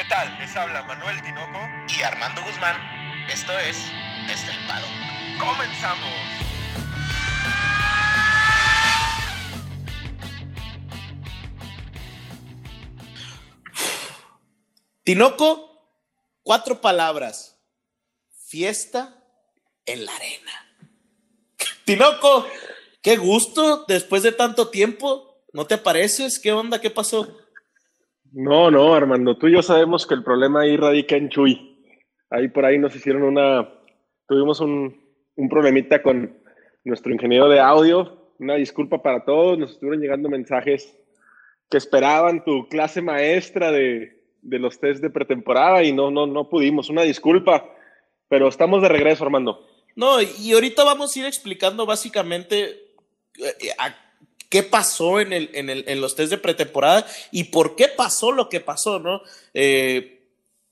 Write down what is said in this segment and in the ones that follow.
¿Qué tal? Les habla Manuel Tinoco y Armando Guzmán. Esto es Estelpado. ¡Comenzamos! Tinoco, cuatro palabras. Fiesta en la arena. Tinoco, qué gusto después de tanto tiempo. ¿No te pareces? ¿Qué onda? ¿Qué pasó? No, no, Armando, tú y yo sabemos que el problema ahí radica en Chuy. Ahí por ahí nos hicieron una, tuvimos un, un problemita con nuestro ingeniero de audio. Una disculpa para todos, nos estuvieron llegando mensajes que esperaban tu clase maestra de, de los test de pretemporada y no, no, no pudimos. Una disculpa, pero estamos de regreso, Armando. No, y ahorita vamos a ir explicando básicamente eh, a qué pasó en, el, en, el, en los test de pretemporada y por qué pasó lo que pasó, ¿no? Eh,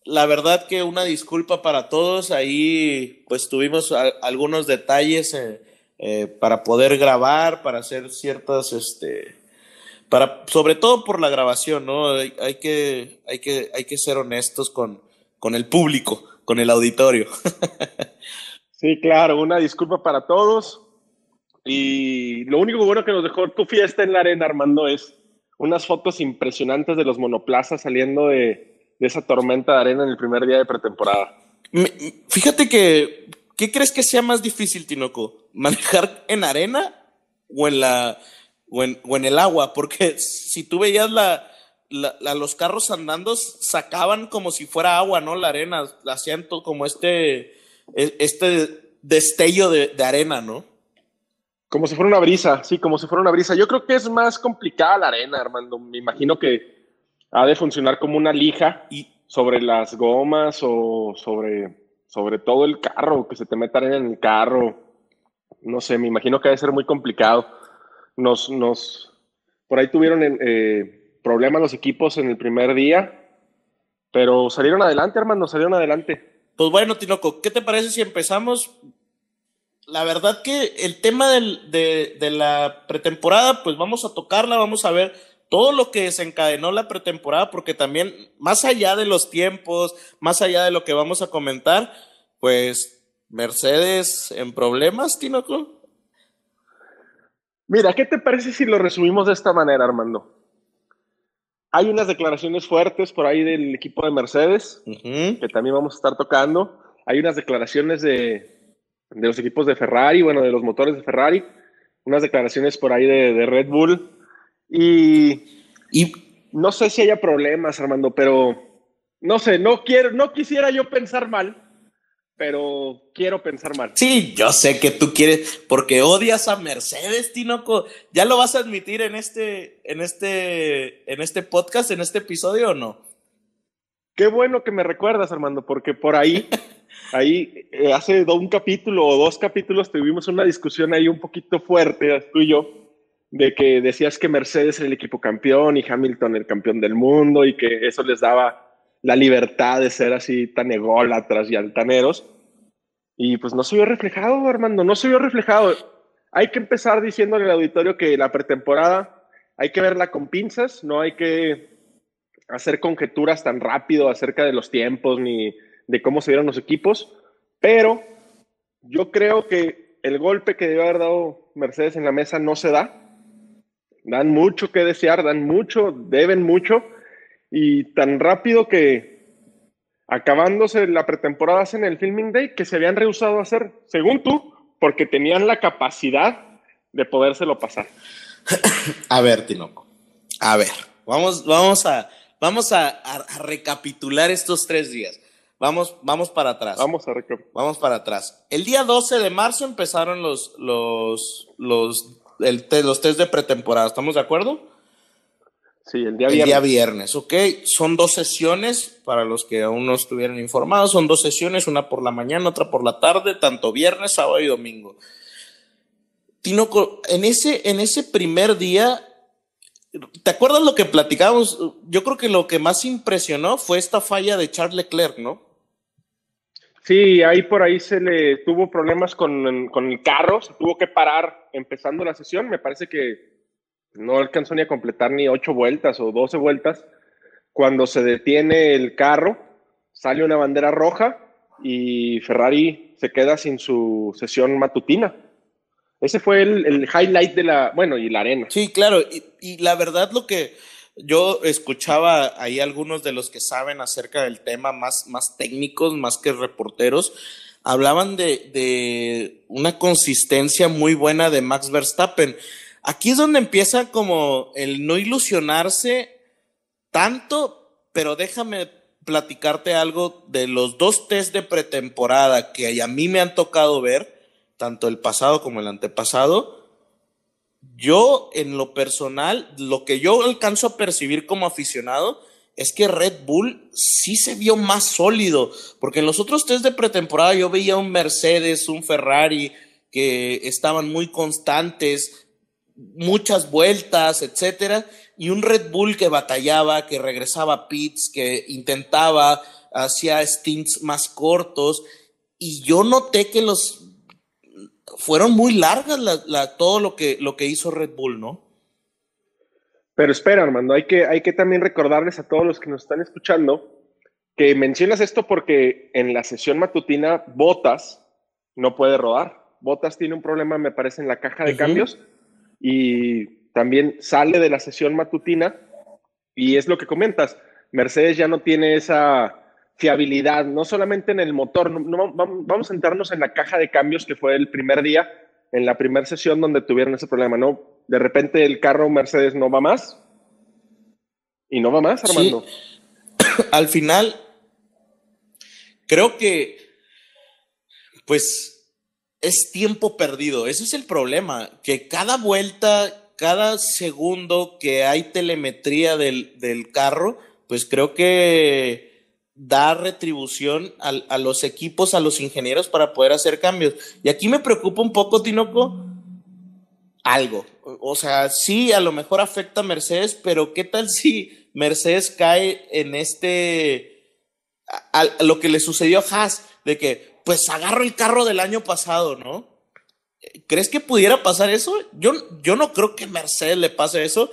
la verdad que una disculpa para todos, ahí pues tuvimos algunos detalles eh, eh, para poder grabar, para hacer ciertas, este, para, sobre todo por la grabación, ¿no? Hay, hay, que, hay, que, hay que ser honestos con, con el público, con el auditorio. sí, claro, una disculpa para todos. Y lo único bueno que nos dejó tu fiesta en la arena, Armando, es unas fotos impresionantes de los monoplazas saliendo de, esa tormenta de arena en el primer día de pretemporada. Fíjate que, ¿qué crees que sea más difícil, Tinoco? ¿Manejar en arena o en, la, o en, el agua? Porque si tú veías la, la, la, los carros andando, sacaban como si fuera agua, ¿no? La arena, hacían todo como este, este destello de, de arena, ¿no? Como si fuera una brisa, sí, como si fuera una brisa. Yo creo que es más complicada la arena, Armando. Me imagino que ha de funcionar como una lija y sobre las gomas o sobre, sobre todo el carro, que se te meta arena en el carro. No sé, me imagino que ha de ser muy complicado. Nos, nos, por ahí tuvieron eh, problemas los equipos en el primer día, pero salieron adelante, Armando, salieron adelante. Pues bueno, Tinoco, ¿qué te parece si empezamos la verdad que el tema del, de, de, la pretemporada, pues vamos a tocarla, vamos a ver todo lo que desencadenó la pretemporada, porque también, más allá de los tiempos, más allá de lo que vamos a comentar, pues Mercedes en problemas, Tinoco. Mira, ¿qué te parece si lo resumimos de esta manera, Armando? Hay unas declaraciones fuertes por ahí del equipo de Mercedes, uh -huh. que también vamos a estar tocando. Hay unas declaraciones de, de los equipos de Ferrari, bueno, de los motores de Ferrari, unas declaraciones por ahí de, de Red Bull. Y, y, no sé si haya problemas, Armando, pero no sé, no quiero, no quisiera yo pensar mal, pero quiero pensar mal. Sí, yo sé que tú quieres, porque odias a Mercedes, Tinoco. ¿Ya lo vas a admitir en este, en este, en este podcast, en este episodio o no? Qué bueno que me recuerdas, Armando, porque por ahí ahí eh, hace un capítulo o dos capítulos tuvimos una discusión ahí un poquito fuerte, tú y yo, de que decías que Mercedes era el equipo campeón y Hamilton el campeón del mundo y que eso les daba la libertad de ser así tan ególatras y altaneros. Y pues no se vio reflejado, Armando, no se vio reflejado. Hay que empezar diciéndole al auditorio que la pretemporada hay que verla con pinzas, no hay que hacer conjeturas tan rápido acerca de los tiempos ni de cómo se dieron los equipos, pero yo creo que el golpe que debe haber dado Mercedes en la mesa no se da. Dan mucho que desear, dan mucho, deben mucho, y tan rápido que acabándose la pretemporada en el Filming Day, que se habían rehusado a hacer, según tú, porque tenían la capacidad de podérselo pasar. A ver, Tinoco, a ver, vamos, vamos, a, vamos a, a, a recapitular estos tres días. Vamos, vamos para atrás. Vamos a recapitular. Vamos para atrás. El día 12 de marzo empezaron los, los, los, el, los test de pretemporada. ¿Estamos de acuerdo? Sí, el día el viernes. día viernes, ok. Son dos sesiones, para los que aún no estuvieran informados, son dos sesiones, una por la mañana, otra por la tarde, tanto viernes, sábado y domingo. Tinoco, en ese, en ese primer día, ¿te acuerdas lo que platicábamos? Yo creo que lo que más impresionó fue esta falla de Charles Leclerc, ¿no? Sí, ahí por ahí se le tuvo problemas con, con, el carro, se tuvo que parar empezando la sesión. Me parece que no alcanzó ni a completar ni ocho vueltas o doce vueltas cuando se detiene el carro, sale una bandera roja y Ferrari se queda sin su sesión matutina. Ese fue el, highlight de la, bueno, y la arena. Sí, claro, y, la verdad lo que yo escuchaba ahí algunos de los que saben acerca del tema más, más técnicos, más que reporteros, hablaban de, de una consistencia muy buena de Max Verstappen. Aquí es donde empieza como el no ilusionarse tanto, pero déjame platicarte algo de los dos test de pretemporada que a mí me han tocado ver tanto el pasado como el antepasado, yo en lo personal, lo que yo alcanzo a percibir como aficionado es que Red Bull sí se vio más sólido, porque en los otros test de pretemporada yo veía un Mercedes, un Ferrari que estaban muy constantes, muchas vueltas, etcétera, y un Red Bull que batallaba, que regresaba a pits, que intentaba, hacía stints más cortos, y yo noté que los fueron muy largas la, todo lo que, lo que hizo Red Bull, ¿no? Pero espera, Armando, hay que, hay que también recordarles a todos los que nos están escuchando que mencionas esto porque en la sesión matutina Botas no puede rodar. Botas tiene un problema, me parece, en la caja de cambios y también sale de la sesión matutina y es lo que comentas. Mercedes ya no tiene esa fiabilidad, no solamente en el motor, no, vamos a centrarnos en la caja de cambios que fue el primer día, en la primera sesión donde tuvieron ese problema, ¿no? De repente el carro Mercedes no va más y no va más, Armando. Al final, creo que, pues, es tiempo perdido. Ese es el problema, que cada vuelta, cada segundo que hay telemetría del, del carro, pues creo que dar retribución a, los equipos, a los ingenieros para poder hacer cambios. Y aquí me preocupa un poco, Tinoco, algo. O sea, sí, a lo mejor afecta a Mercedes, pero ¿qué tal si Mercedes cae en este, a, lo que le sucedió a Haas, de que, pues agarro el carro del año pasado, ¿no? ¿Crees que pudiera pasar eso? Yo, yo no creo que Mercedes le pase eso,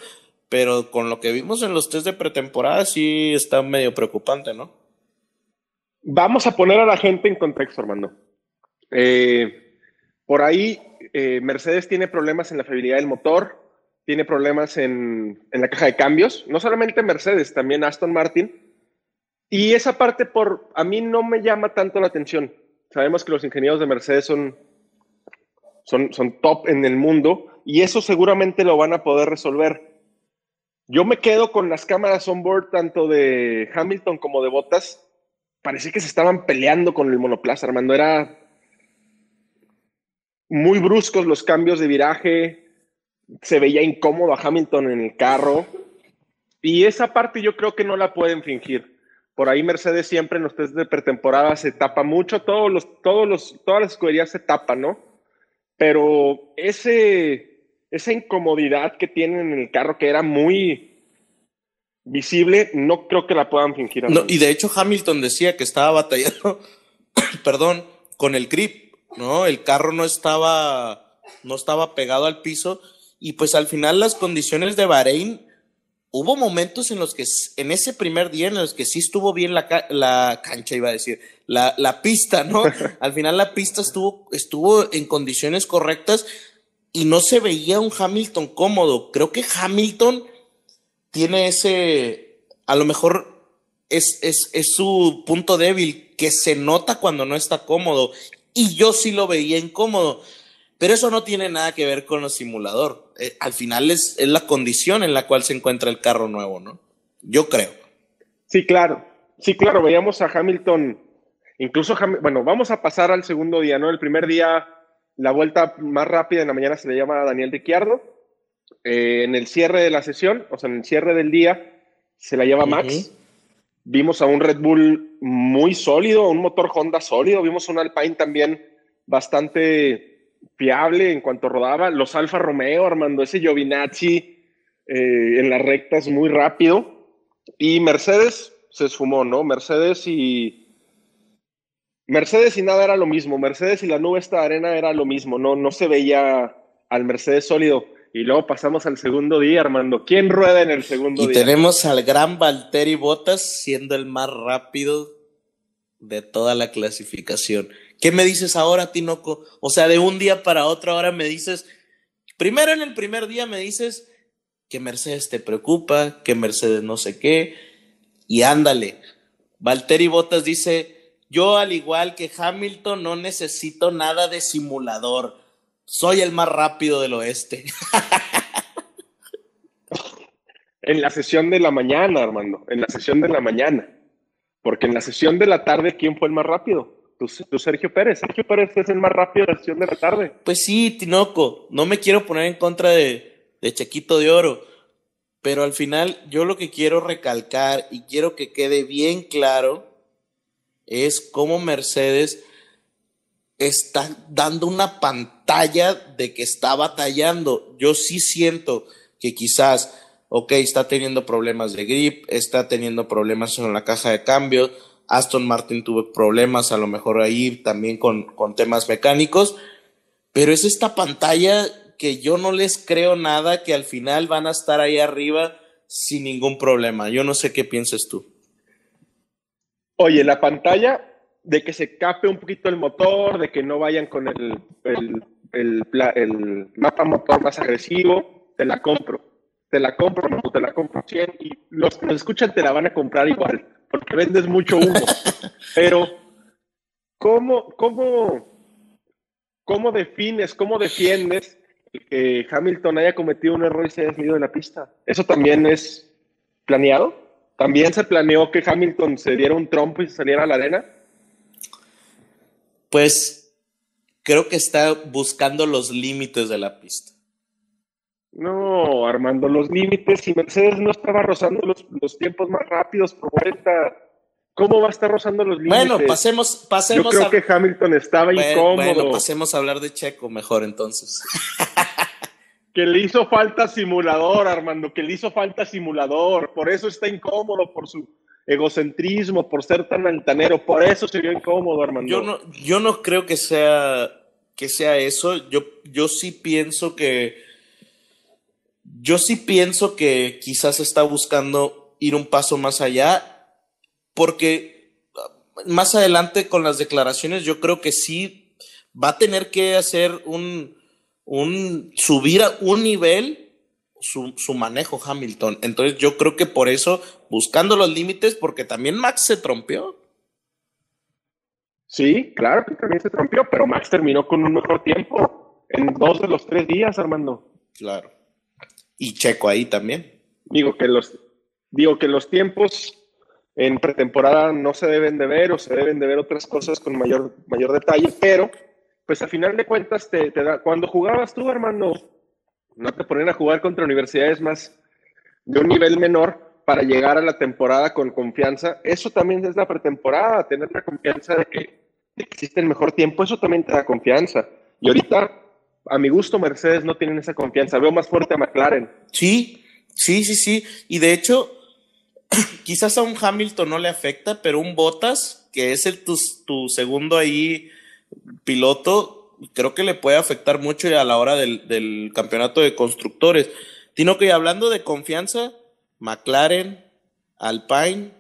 pero con lo que vimos en los test de pretemporada sí está medio preocupante, ¿no? Vamos a poner a la gente en contexto, Armando. Eh, por ahí, eh, Mercedes tiene problemas en la fiabilidad del motor, tiene problemas en, la caja de cambios, no solamente Mercedes, también Aston Martin. Y esa parte por a mí no me llama tanto la atención. Sabemos que los ingenieros de Mercedes son, son, son top en el mundo y eso seguramente lo van a poder resolver. Yo me quedo con las cámaras on board tanto de Hamilton como de Bottas parecía que se estaban peleando con el monoplaza, Armando. Era muy bruscos los cambios de viraje, se veía incómodo a Hamilton en el carro. Y esa parte yo creo que no la pueden fingir. Por ahí Mercedes siempre en los test de pretemporada se tapa mucho, todos los, todos los, todas las escuderías se tapan, ¿no? Pero ese, esa incomodidad que tienen en el carro, que era muy, visible, no creo que la puedan fingir. No, y de hecho Hamilton decía que estaba batallando, perdón, con el grip, ¿no? El carro no estaba, no estaba pegado al piso y pues al final las condiciones de Bahrein, hubo momentos en los que, en ese primer día en los que sí estuvo bien la, la cancha, iba a decir, la, la pista, ¿no? al final la pista estuvo, estuvo en condiciones correctas y no se veía un Hamilton cómodo. Creo que Hamilton tiene ese, a lo mejor es, es, es, su punto débil, que se nota cuando no está cómodo. Y yo sí lo veía incómodo. Pero eso no tiene nada que ver con el simulador. Eh, al final es, es, la condición en la cual se encuentra el carro nuevo, ¿no? Yo creo. Sí, claro. Sí, claro. Veíamos a Hamilton, incluso, bueno, vamos a pasar al segundo día, ¿no? El primer día, la vuelta más rápida en la mañana se le llama a Daniel Ricciardo eh, en el cierre de la sesión, o sea, en el cierre del día, se la lleva Max. Vimos a un Red Bull muy sólido, un motor Honda sólido. Vimos un Alpine también bastante fiable en cuanto rodaba. Los Alfa Romeo, Armando, ese Giovinazzi eh, en las rectas muy rápido. Y Mercedes se esfumó, ¿no? Mercedes y. Mercedes y nada era lo mismo. Mercedes y la nube esta arena era lo mismo. No, no se veía al Mercedes sólido. Y luego pasamos al segundo día, Armando. ¿Quién rueda en el segundo y día? tenemos al gran Valtteri Bottas siendo el más rápido de toda la clasificación. ¿Qué me dices ahora, Tinoco? O sea, de un día para otro ahora me dices, primero en el primer día me dices que Mercedes te preocupa, que Mercedes no sé qué, y ándale. Valtteri Bottas dice, yo al igual que Hamilton no necesito nada de simulador soy el más rápido del oeste. en la sesión de la mañana, Armando, en la sesión de la mañana. Porque en la sesión de la tarde, ¿quién fue el más rápido? Tú, Sergio Pérez. Sergio Pérez es el más rápido de la sesión de la tarde. Pues sí, Tinoco, no me quiero poner en contra de, de Chequito de Oro, pero al final yo lo que quiero recalcar y quiero que quede bien claro es cómo Mercedes está dando una pantalla de que está batallando. Yo sí siento que quizás, ok, está teniendo problemas de grip, está teniendo problemas en la caja de cambio. Aston Martin tuvo problemas a lo mejor ahí también con, con temas mecánicos, pero es esta pantalla que yo no les creo nada que al final van a estar ahí arriba sin ningún problema. Yo no sé qué piensas tú. Oye, la pantalla de que se cape un poquito el motor, de que no vayan con el, el, el, mapa motor más agresivo, te la compro. Te la compro, no, te la compro 100 y los que nos escuchan te la van a comprar igual, porque vendes mucho humo. Pero, ¿cómo, cómo, cómo defines, cómo defiendes que Hamilton haya cometido un error y se haya salido de la pista? ¿Eso también es planeado? ¿También se planeó que Hamilton se diera un trompo y se saliera a la arena? Pues creo que está buscando los límites de la pista. No, Armando, los límites, si Mercedes no estaba rozando los, tiempos más rápidos por vuelta, ¿cómo va a estar rozando los límites? Bueno, pasemos, pasemos. Yo creo que Hamilton estaba incómodo. Bueno, pasemos a hablar de Checo mejor entonces. que le hizo falta simulador, Armando, que le hizo falta simulador, por eso está incómodo, por su egocentrismo, por ser tan altanero, por eso se vio incómodo, Armando. Yo no, yo no creo que sea, que sea eso, yo, yo sí pienso que, yo sí pienso que quizás está buscando ir un paso más allá, porque más adelante con las declaraciones yo creo que sí va a tener que hacer un, un subir a un nivel su, manejo Hamilton. Entonces yo creo que por eso, buscando los límites, porque también Max se trompió. Sí, claro que también se trompió, pero Max terminó con un mejor tiempo en dos de los tres días, Armando. Claro. Y Checo ahí también. Digo que los, digo que los tiempos en pretemporada no se deben de ver o se deben de ver otras cosas con mayor, mayor detalle, pero pues a final de cuentas te, te da, cuando jugabas tú, Armando, no te ponen a jugar contra universidades más de un nivel menor para llegar a la temporada con confianza. Eso también es la pretemporada, tener la confianza de que, existe el mejor tiempo, eso también te da confianza. Y ahorita, a mi gusto, Mercedes no tienen esa confianza. Veo más fuerte a McLaren. Sí, sí, sí, sí. Y de hecho, quizás a un Hamilton no le afecta, pero un Bottas, que es el, tu, tu segundo ahí piloto, creo que le puede afectar mucho a la hora del, campeonato de constructores. Sino que hablando de confianza, McLaren, Alpine,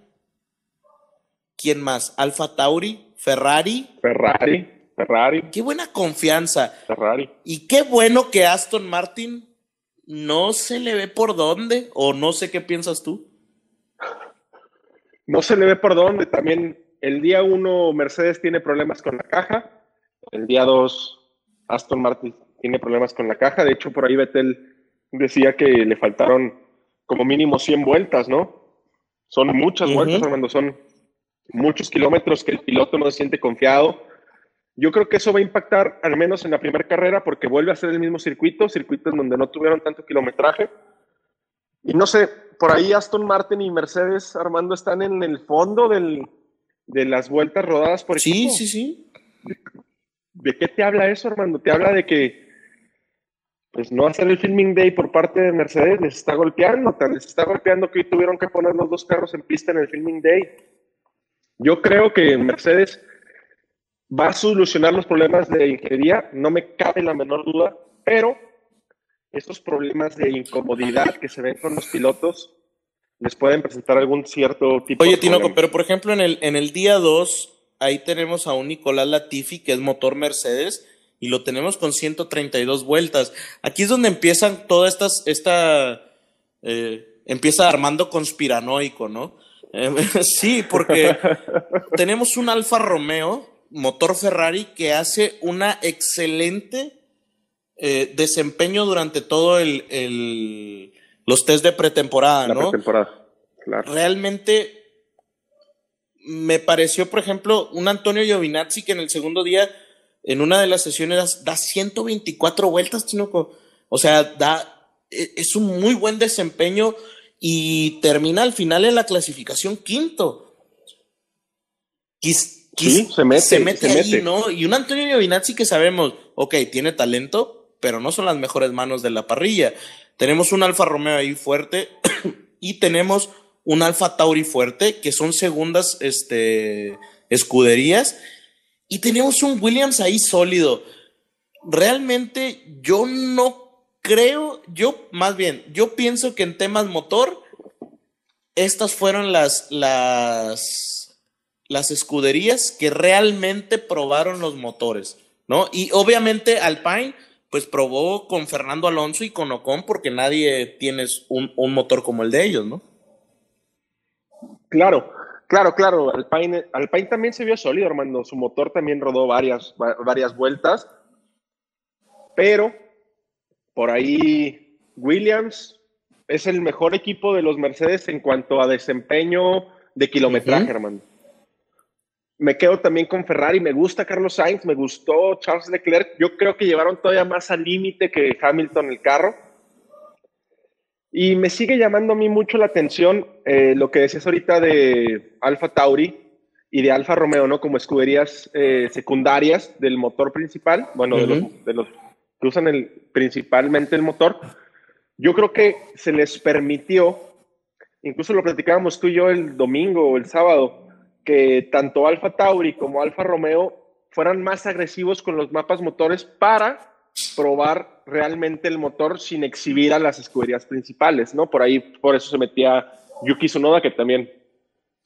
¿quién más? Alfa Tauri, Ferrari. Ferrari, Ferrari. Qué buena confianza. Ferrari. Y qué bueno que Aston Martin no se le ve por dónde, o no sé qué piensas tú. No se le ve por dónde. También el día uno Mercedes tiene problemas con la caja el día 2, Aston Martin tiene problemas con la caja. De hecho, por ahí Vettel decía que le faltaron como mínimo 100 vueltas, ¿no? Son muchas vueltas, Armando, son muchos kilómetros que el piloto no se siente confiado. Yo creo que eso va a impactar al menos en la primera carrera porque vuelve a ser el mismo circuito, circuito en donde no tuvieron tanto kilometraje. Y no sé, por ahí Aston Martin y Mercedes, Armando, están en el fondo del, de las vueltas rodadas por equipo. Sí, sí, sí. ¿De qué te habla eso, Armando? Te habla de que pues no hacer el filming day por parte de Mercedes les está golpeando, les está golpeando que hoy tuvieron que poner los dos carros en pista en el filming day. Yo creo que Mercedes va a solucionar los problemas de ingeniería, no me cabe la menor duda, pero estos problemas de incomodidad que se ven con los pilotos les pueden presentar algún cierto tipo Oye, de Tinoco, pero por ejemplo, en el, en el día 2, ahí tenemos a un Nicolás Latifi, que es motor Mercedes, y lo tenemos con 132 vueltas. Aquí es donde empiezan todas estas, esta, eh, empieza Armando conspiranoico, ¿no? Eh, sí, porque tenemos un Alfa Romeo, motor Ferrari, que hace una excelente eh, desempeño durante todo el, el- los test de pretemporada, la ¿no? pretemporada. Claro. realmente me pareció, por ejemplo, un Antonio Giovinazzi que en el segundo día, en una de las sesiones, da, da 124 vueltas, Tinoco. O sea, da, e- es un muy buen desempeño y termina al final en la clasificación quinto. Quis- quis- Sí, se mete, se mete se ahí, mete. ¿no? Y un Antonio Giovinazzi que sabemos, ok, tiene talento, pero no son las mejores manos de la parrilla. Tenemos un Alfa Romeo ahí fuerte y tenemos un Alfa Tauri fuerte, que son segundas este, escuderías, y tenemos un Williams ahí sólido. Realmente yo no creo, yo más bien, yo pienso que en temas motor, estas fueron las, las, las escuderías que realmente probaron los motores, ¿no? Y obviamente Alpine, pues probó con Fernando Alonso y con Ocon, porque nadie tiene un, un motor como el de ellos, ¿no? Claro, claro, claro. Alpine, Alpine también se vio sólido, Armando. Su motor también rodó varias, va- varias vueltas. Pero por ahí Williams es el mejor equipo de los Mercedes en cuanto a desempeño de kilometraje, Ujú. hermano. Me quedo también con Ferrari. Me gusta Carlos Sainz, me gustó Charles Leclerc. Yo creo que llevaron todavía más al límite que Hamilton el carro. Y me sigue llamando a mí mucho la atención eh, lo que decías ahorita de Alfa Tauri y de Alfa Romeo, ¿no? Como escuderías eh, secundarias del motor principal, bueno, de, los, de los que usan el, principalmente el motor. Yo creo que se les permitió, incluso lo platicábamos tú y yo el domingo o el sábado, que tanto Alfa Tauri como Alfa Romeo fueran más agresivos con los mapas motores para probar realmente el motor sin exhibir a las escuderías principales, ¿no? Por ahí, por eso se metía Yuki Tsunoda, que también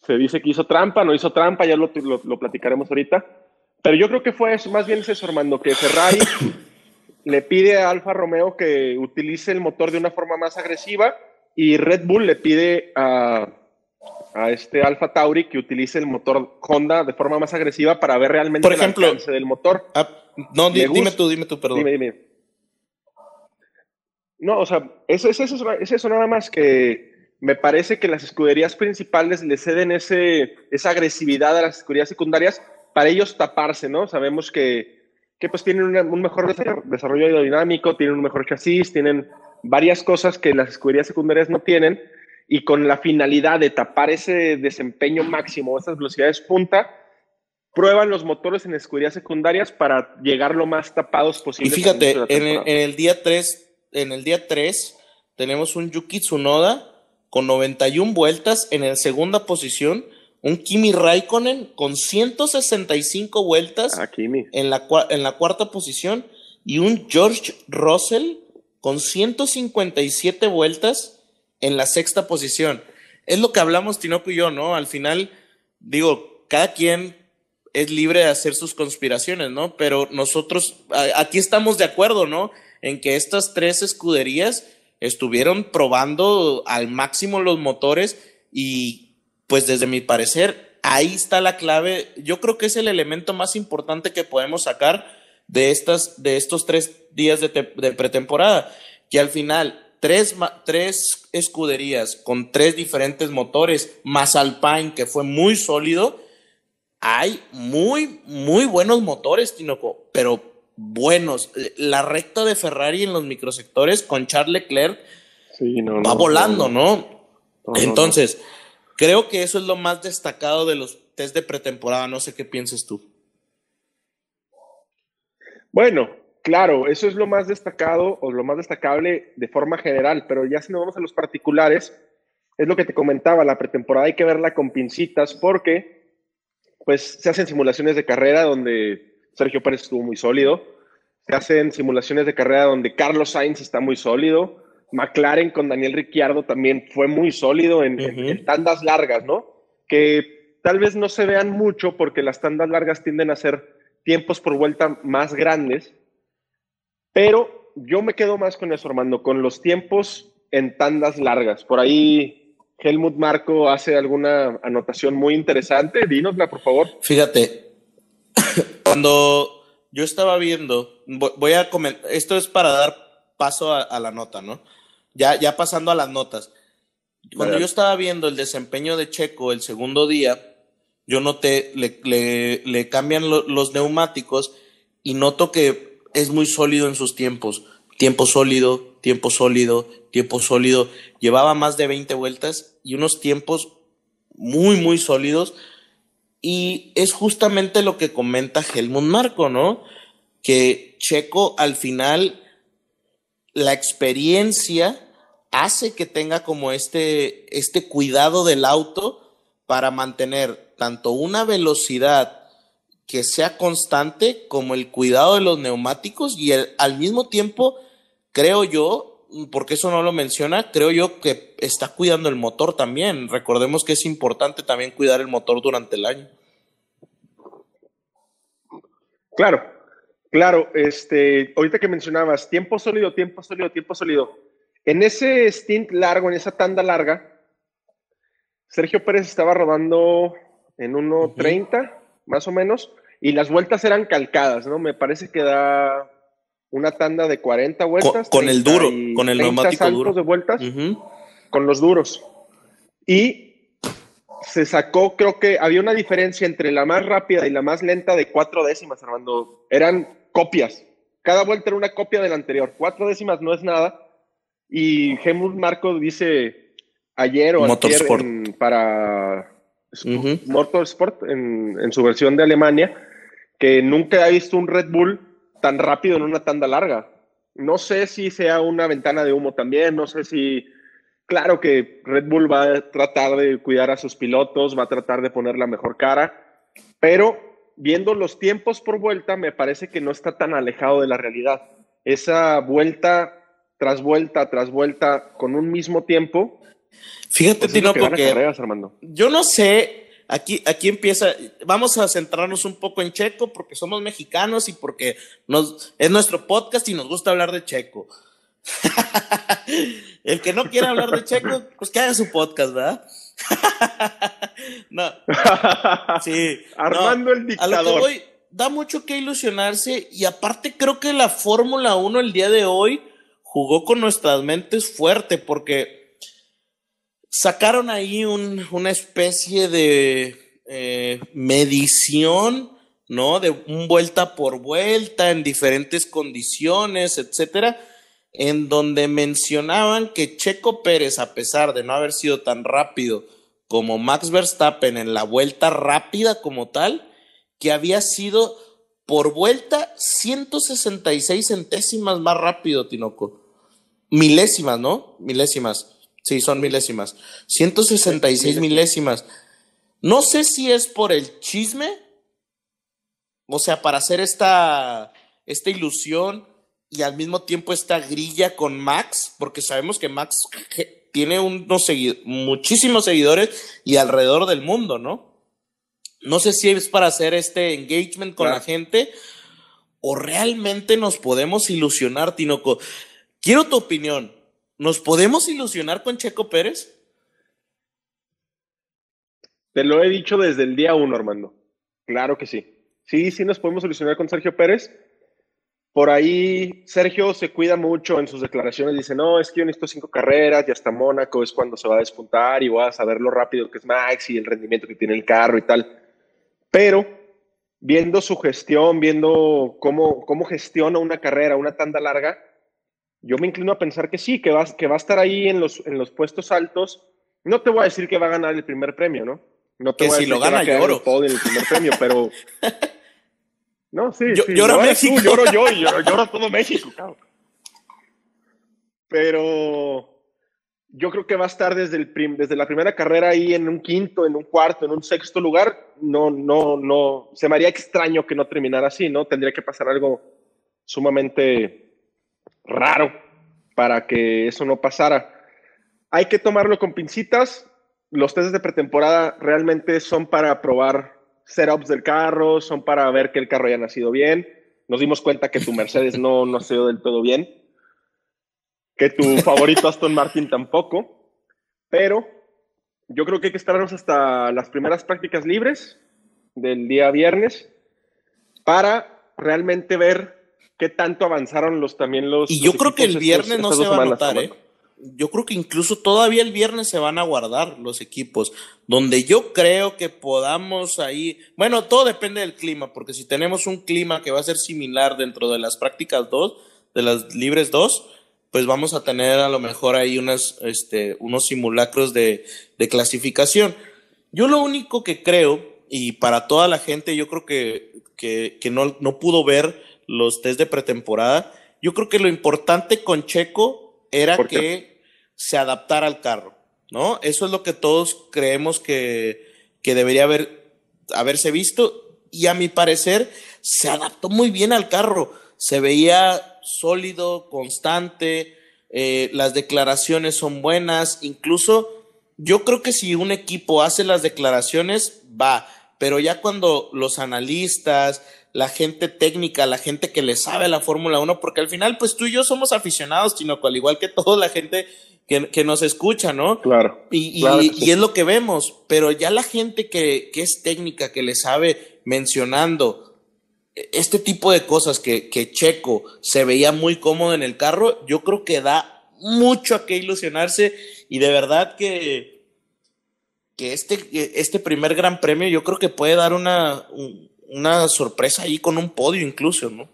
se dice que hizo trampa, no hizo trampa, ya lo, lo, lo platicaremos ahorita. Pero yo creo que fue eso, más bien es eso, Armando, que Ferrari le pide a Alfa Romeo que utilice el motor de una forma más agresiva y Red Bull le pide a, a este Alfa Tauri que utilice el motor Honda de forma más agresiva para ver realmente Por el ejemplo, alcance del motor. No, di- Me dime tú, dime tú, perdón. Dime, dime. No, o sea, es, es, es eso, es eso nada más que me parece que las escuderías principales le ceden ese, esa agresividad a las escuderías secundarias para ellos taparse, ¿no? Sabemos que, que pues tienen una- un mejor desarrollo aerodinámico, tienen un mejor chasis, tienen varias cosas que las escuderías secundarias no tienen y con la finalidad de tapar ese desempeño máximo, esas velocidades punta, prueban los motores en escuderías secundarias para llegar lo más tapados Y posible. fíjate, de la en el, temporada. en el día 3, en el día 3 tenemos un Yuki Tsunoda con 91 vueltas en la segunda posición, un Kimi Raikkonen con 165 vueltas Ah, en la, en la cuarta posición y un George Russell con 157 vueltas en la sexta posición. Es lo que hablamos Tinoco y yo, ¿no? Al final, digo, cada quien es libre de hacer sus conspiraciones, ¿no? Pero nosotros aquí estamos de acuerdo, ¿no? En que estas tres escuderías estuvieron probando al máximo los motores y pues desde mi parecer ahí está la clave. Yo creo que es el elemento más importante que podemos sacar de estas de estos tres días de, te- de pretemporada, que al final tres, tres escuderías con tres diferentes motores más Alpine que fue muy sólido hay muy, muy buenos motores, Tinoco, pero buenos. La recta de Ferrari en los microsectores con Charles Leclerc Sí, no, va no, volando, ¿no? Entonces, creo que eso es lo más destacado de los test de pretemporada. No sé qué pienses tú. Bueno, claro, eso es lo más destacado o lo más destacable de forma general, pero ya si nos vamos a los particulares, es lo que te comentaba, la pretemporada hay que verla con pincitas porque pues se hacen simulaciones de carrera donde Sergio Pérez estuvo muy sólido, se hacen simulaciones de carrera donde Carlos Sainz está muy sólido, McLaren con Daniel Ricciardo también fue muy sólido en, en- Ujú. en tandas largas, ¿no? Que tal vez no se vean mucho porque las tandas largas tienden a ser tiempos por vuelta más grandes, pero yo me quedo más con eso, Armando, con los tiempos en tandas largas. Por ahí Helmut Marco hace alguna anotación muy interesante. Dínosla, por favor. Fíjate, cuando yo estaba viendo, vo- voy a comentar, esto es para dar paso a, a la nota, ¿no? Ya, ya pasando a las notas. Cuando yo estaba viendo el desempeño de Checo el segundo día, yo noté, le, le- le cambian lo- los neumáticos y noto que es muy sólido en sus tiempos. Tiempo sólido, tiempo sólido, tiempo sólido. Llevaba más de 20 vueltas y unos tiempos muy, muy sólidos. Y es justamente lo que comenta Helmut Marco, ¿no? Que Checo al final, la experiencia hace que tenga como este, este cuidado del auto para mantener tanto una velocidad que sea constante como el cuidado de los neumáticos y al mismo tiempo, creo yo, porque eso no lo menciona, creo yo que está cuidando el motor también. Recordemos que es importante también cuidar el motor durante el año. Claro, claro. Este, ahorita que mencionabas tiempo sólido, tiempo sólido, tiempo sólido. En ese stint largo, en esa tanda larga, Sergio Pérez estaba rodando en 1.30, más o menos, y las vueltas eran calcadas, ¿no? Me parece que da una tanda de 40 vueltas. con el 30 duro, y con el 30 neumático duro. de vueltas con los duros. Y se sacó, creo que había una diferencia entre la más rápida y la más lenta de cuatro décimas, Armando. Eran copias. Cada vuelta era una copia de la anterior. Cuatro décimas no es nada. Y Helmut Marco dice ayer o Motorsport. en- para. Motorsport en, en su versión de Alemania que nunca ha visto un Red Bull tan rápido en una tanda larga. No sé si sea una ventana de humo también, no sé si... Claro que Red Bull va a tratar de cuidar a sus pilotos, va a tratar de poner la mejor cara, pero viendo los tiempos por vuelta, me parece que no está tan alejado de la realidad. Esa vuelta tras vuelta tras vuelta con un mismo tiempo, Fíjate, pues Tino, porque carreras, Armando. yo no sé, aquí, aquí empieza, vamos a centrarnos un poco en Checo porque somos mexicanos y porque nos, es nuestro podcast y nos gusta hablar de Checo. El que no quiera hablar de Checo, pues que haga su podcast, ¿verdad? no, sí. no. Armando el A lo que dictador. voy, da mucho que ilusionarse y aparte creo que la Fórmula 1 el día de hoy jugó con nuestras mentes fuerte porque sacaron ahí un- una especie de eh, medición, ¿no? De un vuelta por vuelta en diferentes condiciones, etcétera, en donde mencionaban que Checo Pérez, a pesar de no haber sido tan rápido como Max Verstappen en la vuelta rápida como tal, que había sido por vuelta 166 centésimas más rápido, Tinoco. Milésimas, ¿no? Milésimas. Sí, son milésimas. 166 milésimas. No sé si es por el chisme, o sea, para hacer esta, esta ilusión y al mismo tiempo esta grilla con Max, porque sabemos que Max tiene unos muchísimos seguidores y alrededor del mundo, ¿no? No sé si es para hacer este engagement con Claro. la gente o realmente nos podemos ilusionar, Tinoco. Quiero tu opinión. ¿Nos podemos ilusionar con Checo Pérez? Te lo he dicho desde el día uno, Armando. Claro que sí. Sí, sí nos podemos solucionar con Sergio Pérez. Por ahí Sergio se cuida mucho en sus declaraciones. Dice, no, es que yo necesito cinco carreras y hasta Mónaco es cuando se va a despuntar y voy a saber lo rápido que es Max y el rendimiento que tiene el carro y tal. Pero viendo su gestión, viendo cómo, cómo gestiona una carrera, una tanda larga, yo me inclino a pensar que sí, que va, que va a estar ahí en los, en los puestos altos. No te voy a decir que va a ganar el primer premio, ¿no? No te Que voy a si decir lo que va gana, a quedar en lloro. en el primer premio, pero... No, sí, Yo- sí, llora lloras tú, México. lloro yo y lloro, lloro todo México, cabrón. Pero yo creo que va a estar desde, el prim- desde la primera carrera ahí en un quinto, en un cuarto, en un sexto lugar. No, no, no. Se me haría extraño que no terminara así, ¿no? Tendría que pasar algo sumamente raro para que eso no pasara. Hay que tomarlo con pincitas. Los testes de pretemporada realmente son para probar setups del carro, son para ver que el carro haya nacido bien. Nos dimos cuenta que tu Mercedes no nació del todo bien, que tu favorito Aston Martin tampoco, pero yo creo que hay que esperarnos hasta las primeras prácticas libres del día viernes para realmente ver qué tanto avanzaron los también los. Y yo creo que el viernes no se va a notar, ¿eh? Yo creo que incluso todavía el viernes se van a guardar los equipos. Donde yo creo que podamos ahí. Bueno, todo depende del clima, porque si tenemos un clima que va a ser similar dentro de las prácticas 2, de las libres 2, pues vamos a tener a lo mejor ahí unas, este, unos simulacros de, de clasificación. Yo lo único que creo, y para toda la gente, yo creo que, que, que no, no pudo ver los test de pretemporada. Yo creo que lo importante con Checo era que se adaptara al carro, ¿no? Eso es lo que todos creemos que, que debería haber, haberse visto y a mi parecer se adaptó muy bien al carro. Se veía sólido, constante, eh, las declaraciones son buenas, incluso yo creo que si un equipo hace las declaraciones, va, pero ya cuando los analistas, la gente técnica, la gente que le sabe la Fórmula 1, porque al final, pues tú y yo somos aficionados, sino al igual que toda la gente que, que, nos escucha, ¿no? Claro. Y, claro y, y, es lo que vemos, pero ya la gente que, que, es técnica, que le sabe mencionando este tipo de cosas que, que Checo se veía muy cómodo en el carro, yo creo que da mucho a qué ilusionarse y de verdad que, que este, este primer gran premio yo creo que puede dar una, una sorpresa ahí con un podio incluso, ¿no?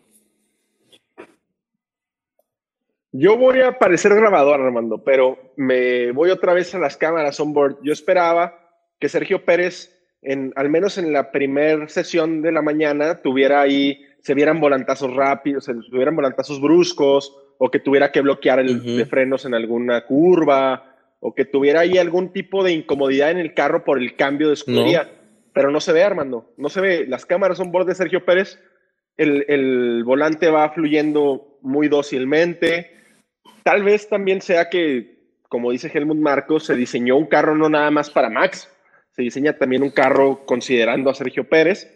Yo voy a parecer grabador, Armando, pero me voy otra vez a las cámaras on board. Yo esperaba que Sergio Pérez, en, al menos en la primera sesión de la mañana, tuviera ahí, se vieran volantazos rápidos, se vieran volantazos bruscos, o que tuviera que bloquear el uh -huh. de frenos en alguna curva, o que tuviera ahí algún tipo de incomodidad en el carro por el cambio de escudería. No pero no se ve, Armando, no se ve. Las cámaras son borde de Sergio Pérez, el, el, volante va fluyendo muy dócilmente. Tal vez también sea que, como dice Helmut Marcos, se diseñó un carro no nada más para Max, se diseña también un carro considerando a Sergio Pérez.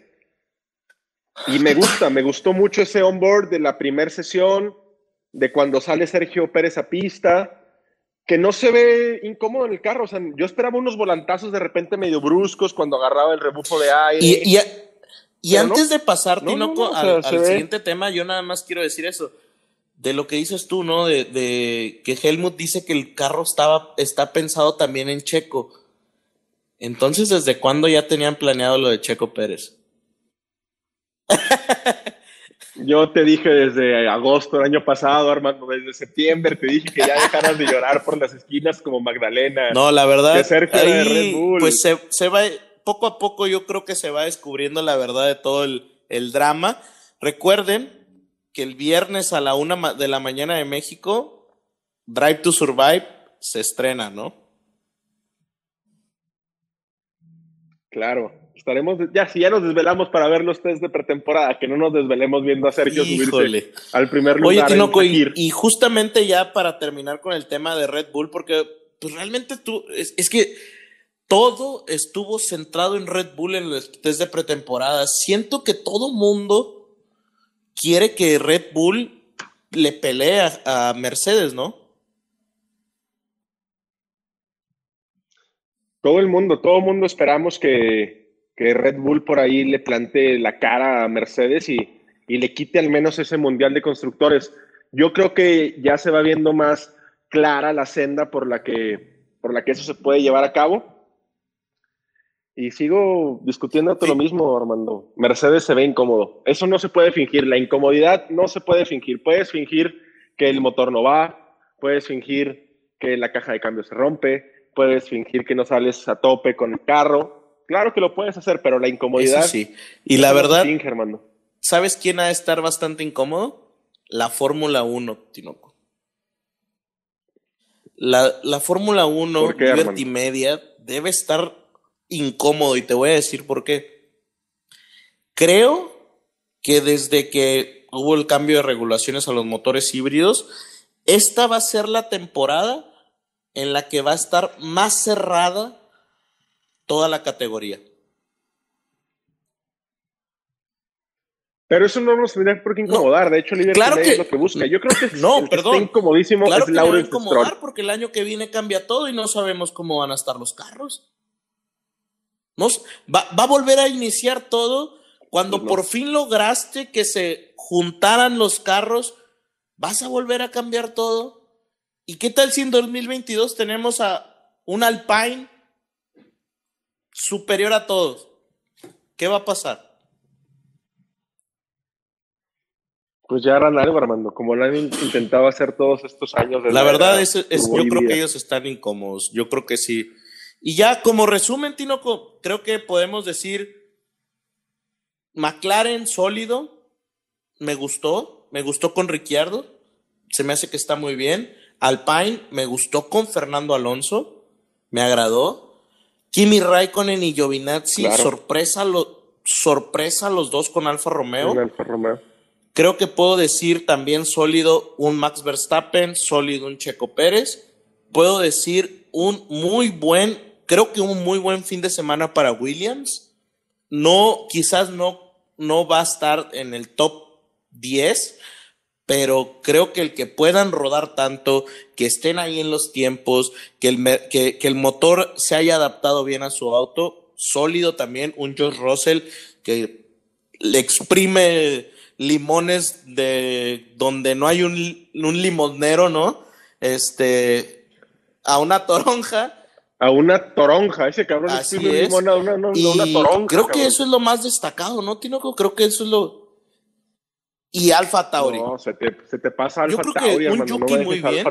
Y me gusta, me gustó mucho ese onboard de la primera sesión, de cuando sale Sergio Pérez a pista que no se ve incómodo en el carro. O sea, yo esperaba unos volantazos de repente medio bruscos cuando agarraba el rebufo de aire. Y, y, y antes no, de pasar, no, Tinoco, no, al, o sea, al siguiente tema, yo nada más quiero decir eso. De lo que dices tú, ¿no? De, de, que Helmut dice que el carro estaba, está pensado también en Checo. Entonces, ¿desde cuándo ya tenían planeado lo de Checo Pérez? Yo te dije desde agosto del año pasado, Armando, desde septiembre, te dije que ya dejaras de llorar por las esquinas como Magdalena. No, la verdad, ahí, de Red Bull. pues se, se, va, poco a poco yo creo que se va descubriendo la verdad de todo el, el drama. Recuerden que el viernes a la una de la mañana de México, Drive to Survive se estrena, ¿no? Claro, estaremos, ya si ya nos desvelamos para ver los test de pretemporada, que no nos desvelemos viendo a Sergio Híjole. subirse al primer lugar. Oye, Tinoco, y, y, justamente ya para terminar con el tema de Red Bull, porque pues realmente tú, es, es, que todo estuvo centrado en Red Bull en los test de pretemporada. Siento que todo mundo quiere que Red Bull le pelee a, a Mercedes, ¿no? Todo el mundo, todo el mundo esperamos que, que Red Bull por ahí le plante la cara a Mercedes y, y, le quite al menos ese mundial de constructores. Yo creo que ya se va viendo más clara la senda por la que, por la que eso se puede llevar a cabo. Y sigo discutiéndote sí. lo mismo, Armando. Mercedes se ve incómodo. Eso no se puede fingir. La incomodidad no se puede fingir. Puedes fingir que el motor no va, puedes fingir que la caja de cambio se rompe, puedes fingir que no sales a tope con el carro. Claro que lo puedes hacer, pero la incomodidad. Eso sí. Y la verdad, finge. ¿sabes quién ha de estar bastante incómodo? La Fórmula 1, Tinoco. La, la Fórmula 1, qué, Liberty Media, debe estar incómodo y te voy a decir por qué. Creo que desde que hubo el cambio de regulaciones a los motores híbridos. Esta va a ser la temporada en la que va a estar más cerrada toda la categoría. Pero eso no nos tendría por qué incomodar. de hecho, líder claro que, que- es lo que busca. Yo creo que No, el que perdón. está incomodísimo Claro es que incomodar Stroll. porque el año que viene cambia todo y no sabemos cómo van a estar los carros. Nos, va, va a volver a iniciar todo cuando Pues no. por fin lograste que se juntaran los carros. ¿Vas a volver a cambiar todo? ¿Y qué tal si en 2022 tenemos a un Alpine superior a todos? ¿Qué va a pasar? Pues ya harán algo, Armando, como lo han in- intentado hacer todos estos años. de La verdad es, es- yo creo que ellos están incómodos. Yo creo que sí. Y ya como resumen, Tinoco, creo que podemos decir McLaren sólido. Me gustó. Me gustó con Ricciardo. Se me hace que está muy bien. Alpine me gustó con Fernando Alonso. Me agradó. Kimi Raikkonen y Giovinazzi, Claro. sorpresa, lo, sorpresa los dos con Alfa Romeo. Alfa Romeo. Creo que puedo decir también sólido un Max Verstappen, sólido un Checo Pérez. Puedo decir un muy buen, creo que un muy buen fin de semana para Williams. No, quizás no, no va a estar en el top 10, pero creo que el que puedan rodar tanto, que estén ahí en los tiempos, que el, que, que el motor se haya adaptado bien a su auto, sólido también un George Russell que le exprime limones de donde no hay un, un limonero, ¿no? Este, a una toronja. A una toronja, ese cabrón Así es. limón a una, no, Y una toronja. creo que cabrón. eso es lo más destacado, ¿no, Tinoco? Creo que eso es lo... Y Alfa Tauri. No, se te, se te pasa Yo Alfa creo que Tauri, un hermano. No Yuki muy bien.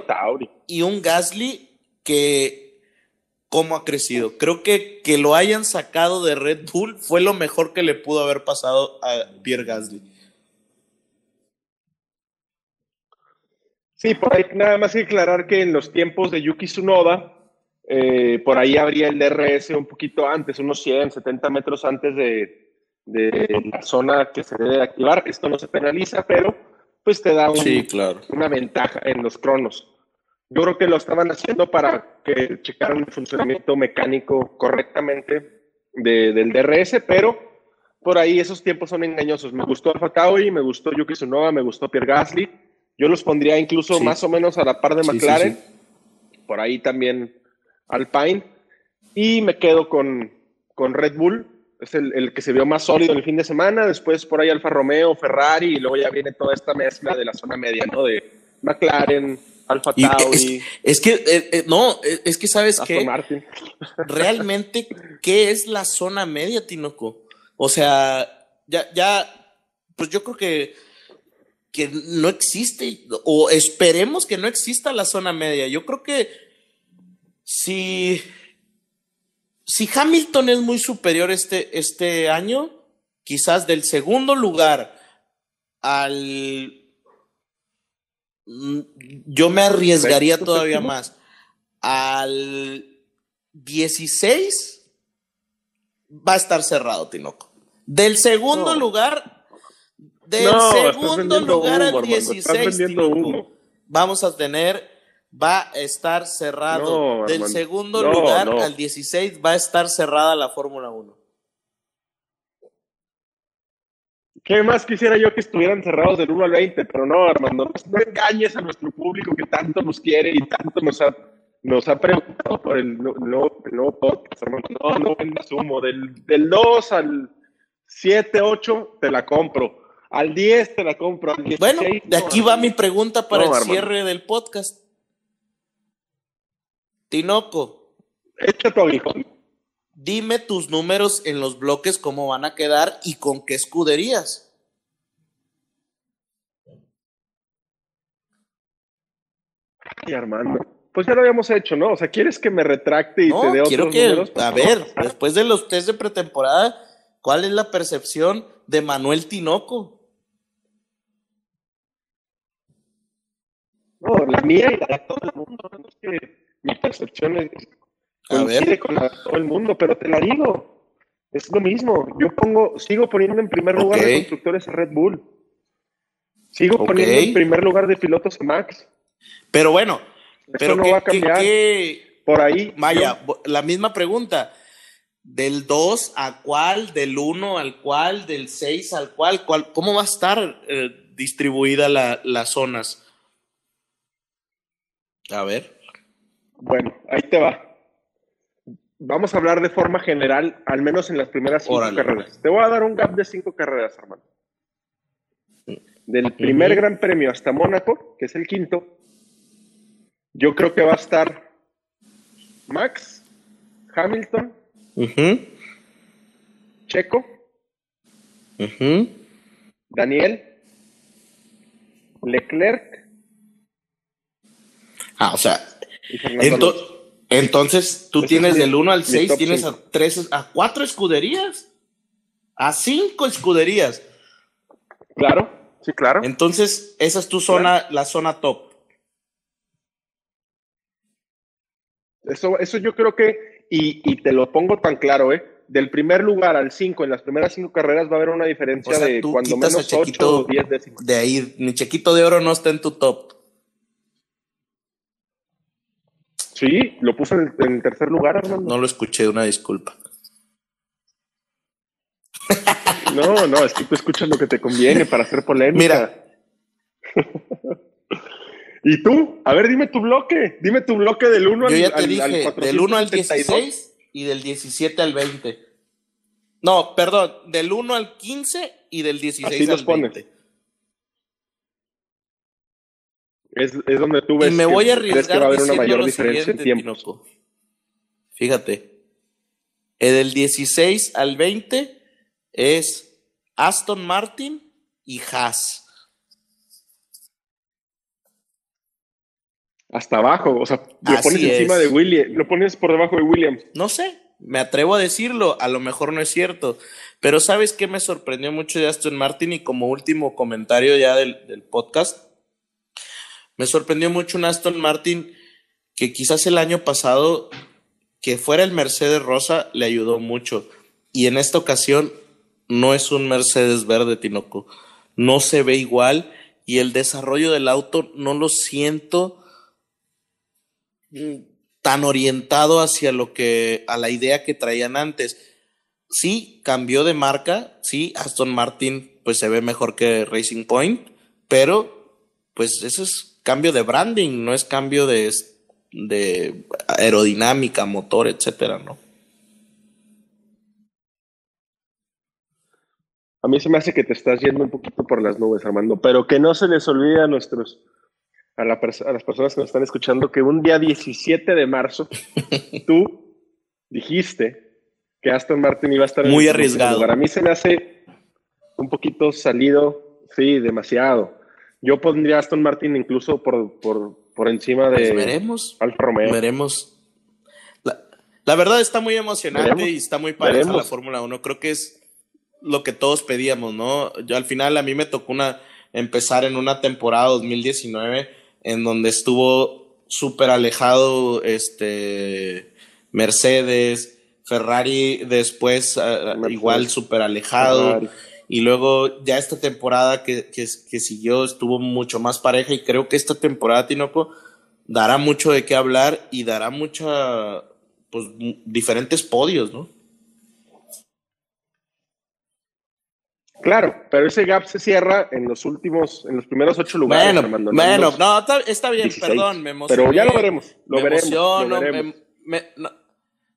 Y un Gasly que cómo ha crecido. Creo que que lo hayan sacado de Red Bull fue lo mejor que le pudo haber pasado a Pierre Gasly. Sí, por ahí nada más que aclarar que en los tiempos de Yuki Tsunoda, eh, por ahí habría el DRS un poquito antes, unos 100, 70 metros antes de, de la zona que se debe activar. Esto no se penaliza, pero pues te da un- claro. una ventaja en los cronos. Yo creo que lo estaban haciendo para que checaran el funcionamiento mecánico correctamente de- del DRS, pero por ahí esos tiempos son engañosos. Me gustó Alfa Tauri, me gustó Yuki Tsunoda, me gustó Pierre Gasly. Yo los pondría incluso Sí. más o menos a la par de Sí, sí, McLaren. sí. Por ahí también Alpine. Y me quedo con, con Red Bull. Es el, el que se vio más sólido en el fin de semana. Después por ahí Alfa Romeo, Ferrari. Y luego ya viene toda esta mezcla de la zona media, ¿no? De McLaren, Alfa es, Tauri, es que, eh, eh, no, eh, es que sabes que realmente, ¿qué es la zona media, Tinoco? O sea, ya, ya, pues yo creo que, que no existe, o esperemos que no exista la zona media. Yo creo que si, si Hamilton es muy superior este, este año, quizás del segundo lugar al Mm, yo me arriesgaría ¿Sexto, todavía séptimo? más. Al 16 va a estar cerrado, Tinoco. Del segundo No. lugar, del No, segundo lugar al humo, Armando, estás 16, vendiendo Tinoco, vamos a tener, va a estar cerrado. No, del Armando, segundo no, lugar no. al 16 va a estar cerrada la Fórmula 1. ¿Qué más quisiera yo que estuvieran cerrados del 1 al 20? Pero no, Armando, no, no engañes a nuestro público que tanto nos quiere y tanto nos ha, nos ha preocupado por el nu- nuevo, el nuevo podcast, Armando. No, no vendas humo. Del, del 2 al 7, 8, te la compro. Al 10 te la compro. Al 16, Bueno, de no, aquí va Armando. mi pregunta para No, el hermano. cierre del podcast. Tinoco, Echa tu aguijón. dime tus números en los bloques, cómo van a quedar y con qué escuderías. Ay, Armando. Pues ya lo habíamos hecho, ¿no? O sea, ¿quieres que me retracte y No, te dé otros quiero que, números? a ver, después de los test de pretemporada, ¿cuál es la percepción de Manuel Tinoco? No, la mía y la de todo el mundo. No es que mi percepción es, coincide con la todo el mundo, pero te la digo. Es lo mismo. Yo pongo, sigo poniendo en primer lugar de constructores a Red Bull. Sigo poniendo en primer lugar de pilotos a Max. Pero bueno, Eso pero no ¿qué- va a cambiar. Por ahí. Vaya, la misma pregunta. Del 2 a cuál, del 1 al cuál, del 6 al cuál, cuál ¿cómo va a estar eh, distribuida la- las zonas? A ver. Bueno, ahí te va. Vamos a hablar de forma general, al menos en las primeras cinco Órale. carreras. Te voy a dar un gap de cinco carreras, hermano. Del primer. Gran Premio hasta Mónaco, que es el quinto, yo creo que va a estar Max, Hamilton, Checo. Daniel, Leclerc Ah, o sea, ento- entonces tú tienes es mi- del 1 al mi 6, top tienes a tres, a cuatro escuderías, a cinco escuderías. Claro, sí, claro. Entonces, esa es tu zona, la zona top. Eso, eso yo creo que, y, y te lo pongo tan claro, ¿eh? Del primer lugar al 5 en las primeras cinco carreras va a haber una diferencia O sea, de cuando menos 8 Chequito o 10 décimas. de ahí, ni Chequito de Oro no está en tu top. Sí, lo puse en el, en tercer lugar, Armando. No lo escuché, una disculpa. No, no, es que tú escuchas lo que te conviene para hacer polémica. Mira. ¿Y tú? A ver, dime tu bloque. Dime tu bloque del 1 Yo al, al- dije, al del 1 al 472. 16 y del 17 al 20. No, perdón, del 1 al 15 y del 16 Así los al pones. 20. Es, es donde tú ves Y me que voy a crees que arriesgar va a haber una mayor diferencia en tiempos. Tinoco. Fíjate. eh, del 16 al 20 es Aston Martin y Haas. Hasta abajo, o sea, lo Así pones encima es. de Williams, lo pones por debajo de Williams. No sé, me atrevo a decirlo, a lo mejor no es cierto, pero ¿sabes qué me sorprendió mucho de Aston Martin? Y como último comentario ya del, del podcast, me sorprendió mucho un Aston Martin que quizás el año pasado, que fuera el Mercedes Rosa, le ayudó mucho. Y en esta ocasión no es un Mercedes verde, Tinoco. No se ve igual y el desarrollo del auto no lo siento tan orientado hacia lo que, a la idea que traían antes. Sí, cambió de marca, sí, Aston Martin pues se ve mejor que Racing Point, pero pues eso es cambio de branding, no es cambio de, de aerodinámica, motor, etcétera, ¿no? A mí se me hace que te estás yendo un poquito por las nubes, Armando, pero que no se les olvide a nuestros, a, la a las personas que nos están escuchando, que un día 17 de marzo, tú dijiste que Aston Martin iba a estar Muy arriesgado. lugar. A mí se me hace un poquito salido, sí, demasiado. Yo pondría a Aston Martin incluso por, por, por encima Pues de veremos, Alfa Romeo. veremos. La, la verdad está muy emocionante Veremos, y está muy pareja veremos. la Fórmula 1. Creo que es lo que todos pedíamos, ¿no? Yo al final a mí me tocó una empezar en una temporada 2019 en donde estuvo súper alejado este Mercedes, Ferrari después ah, Mercedes, igual súper alejado. Ferrari. Y luego ya esta temporada que, que, que siguió estuvo mucho más pareja y creo que esta temporada, Tinoco, dará mucho de qué hablar y dará mucha, pues, diferentes podios, ¿no? Claro, pero ese gap se cierra en los últimos, en los primeros ocho lugares. Bueno, Armando, en bueno, no, está, está bien, 16. perdón, me emocioné. Pero ya lo veremos, lo me veremos, emociono, lo veremos. me- me- no,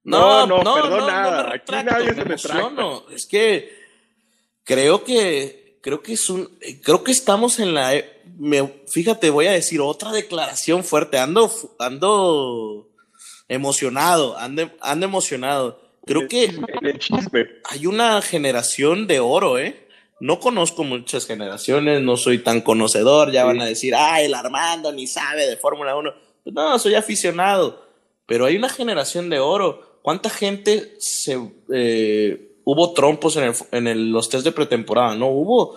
No, no, no, no, perdón no, nada, me aquí retracto, nadie se me retracta. emociono. Es que creo que creo que es un creo que estamos en la e- me, fíjate, voy a decir otra declaración fuerte, ando ando emocionado, ando, ando emocionado. Creo que hay una generación de oro, ¿eh? No conozco muchas generaciones, no soy tan conocedor, ya van a decir, ah, el Armando ni sabe de Fórmula 1. Pues no, soy aficionado, pero hay una generación de oro. ¿Cuánta gente se... eh, hubo trompos en, el- en el- los test de pretemporada? No hubo.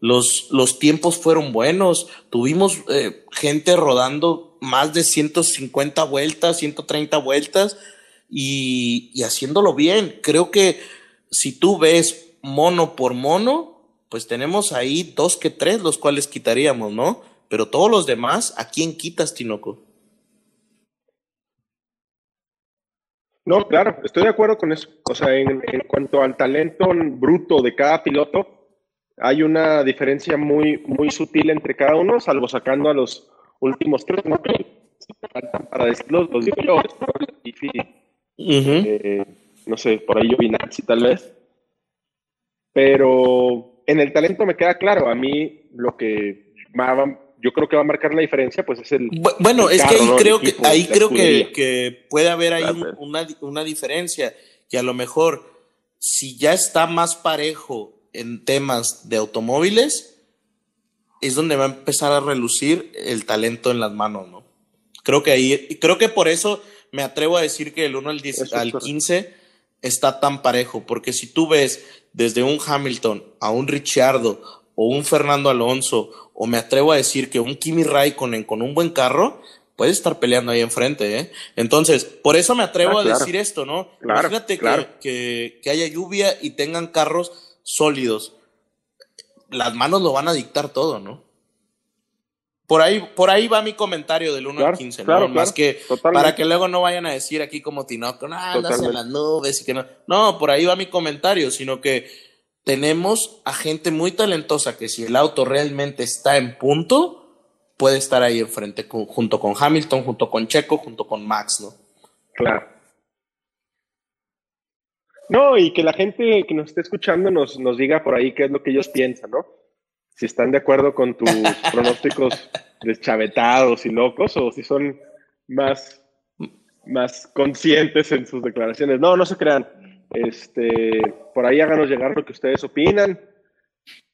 Los, los tiempos fueron buenos. Tuvimos eh, gente rodando más de 150 vueltas, 130 vueltas y, y haciéndolo bien. Creo que si tú ves mono por mono, pues tenemos ahí dos que tres los cuales quitaríamos, ¿no? Pero todos los demás, ¿a quién quitas, Tinoco? No, claro, estoy de acuerdo con eso. O sea, en, en cuanto al talento bruto de cada piloto, hay una diferencia muy, muy sutil entre cada uno, salvo sacando a los últimos tres, ¿no? Para decirlos, los digo yo, eh, no sé, por ahí yo vi Nancy tal vez. Pero en el talento me queda claro, a mí lo que yo creo que va a marcar la diferencia, pues es el. Bueno, es que ahí creo que ahí creo que, que, puede haber ahí una, una diferencia, que a lo mejor si ya está más parejo en temas de automóviles, es donde va a empezar a relucir el talento en las manos, ¿no? Creo que ahí, creo que por eso me atrevo a decir que el 1 al, 10, al 15 está tan parejo, porque si tú ves desde un Hamilton a un Ricciardo o un Fernando Alonso, o me atrevo a decir que un Kimi Raikkonen con un buen carro, puede estar peleando ahí enfrente, ¿eh? Entonces, por eso me atrevo ah, a decir esto, ¿no? Imagínate Que, que haya lluvia y tengan carros sólidos. Las manos lo van a dictar todo, ¿no? Por ahí, por ahí va mi comentario del 1 al 15, ¿no? Más que para que luego no vayan a decir aquí como Tinoco, no, andas en las nubes y que no. No, por ahí va mi comentario, sino que tenemos a gente muy talentosa que si el auto realmente está en punto, puede estar ahí enfrente junto con Hamilton, junto con Checo, junto con Max, ¿no? Claro. No, y que la gente que nos esté escuchando nos, nos diga por ahí qué es lo que ellos piensan, ¿no? si están de acuerdo con tus pronósticos deschavetados y locos o si son más, más conscientes en sus declaraciones. No, no se crean. Este, por ahí háganos llegar lo que ustedes opinan.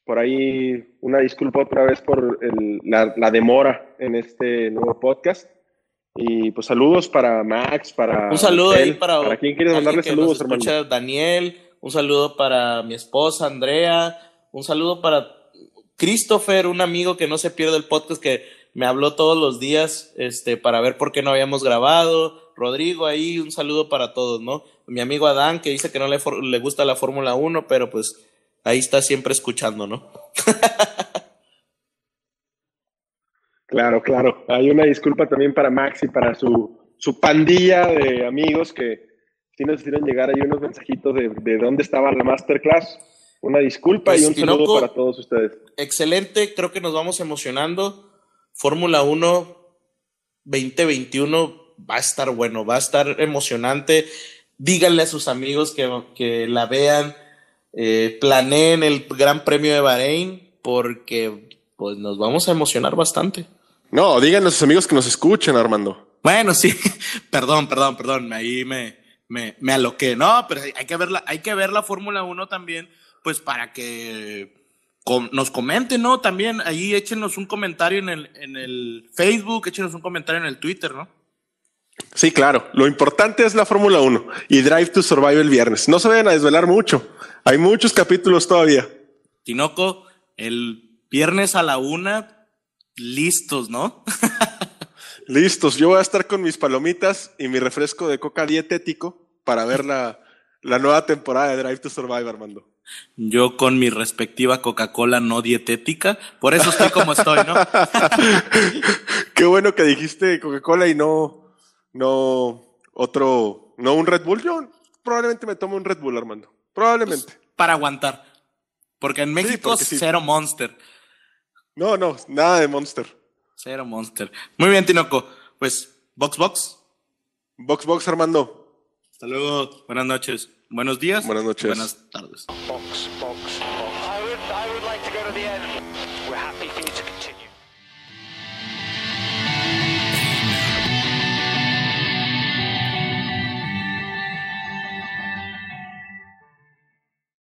Por ahí una disculpa otra vez por la, demora en este nuevo podcast. Y pues saludos para Max, para... Un saludo ahí para... ¿Para quién quieres mandarle saludos, hermano? Daniel, un saludo para mi esposa Andrea, un saludo para Christopher, un amigo que no se pierde el podcast, que me habló todos los días este, para ver por qué no habíamos grabado. Rodrigo, ahí un saludo para todos, ¿no? Mi amigo Adán, que dice que no le, le gusta la Fórmula 1, pero pues ahí está siempre escuchando, ¿no? claro, claro. Hay una disculpa también para Max y para su, su pandilla de amigos que sí nos hicieron llegar ahí unos mensajitos de, de dónde estaba la masterclass. Una disculpa y pues, un saludo para todos ustedes. Excelente, creo que nos vamos emocionando. Fórmula 1 2021 va a estar bueno, va a estar emocionante. Díganle a sus amigos que, que la vean, eh, planeen el Gran Premio de Bahrein, porque pues nos vamos a emocionar bastante. No, díganle a sus amigos que nos escuchen, Armando. Bueno, sí, perdón, perdón, perdón, ahí me, me, me aloqué. No, pero hay que ver la, hay que ver la Fórmula 1 también pues para que nos comenten, ¿no? También ahí échenos un comentario en el, en el Facebook, échenos un comentario en el Twitter, ¿no? Sí, claro. Lo importante es la Fórmula 1 y Drive to Survive el viernes. No se vayan a desvelar mucho. Hay muchos capítulos todavía. Tinoco, el viernes a la una, listos, ¿no? listos. Yo voy a estar con mis palomitas y mi refresco de coca dietético para ver la, la nueva temporada de Drive to Survive, Armando. Yo con mi respectiva Coca-Cola no dietética, por eso estoy como estoy, ¿no? Qué bueno que dijiste Coca-Cola y no, no otro, no un Red Bull. Yo probablemente me tomo un Red Bull, Armando. Probablemente. Pues, para aguantar. Porque en México cero Monster. No, no, nada de Monster. Cero Monster. Muy bien, Tinoco. Pues, Box Box. Box Box, Armando. Hasta luego. Buenas noches. Buenos días. Buenas noches. Buenas tardes. Box, box, box. I would, I would like to go to the end.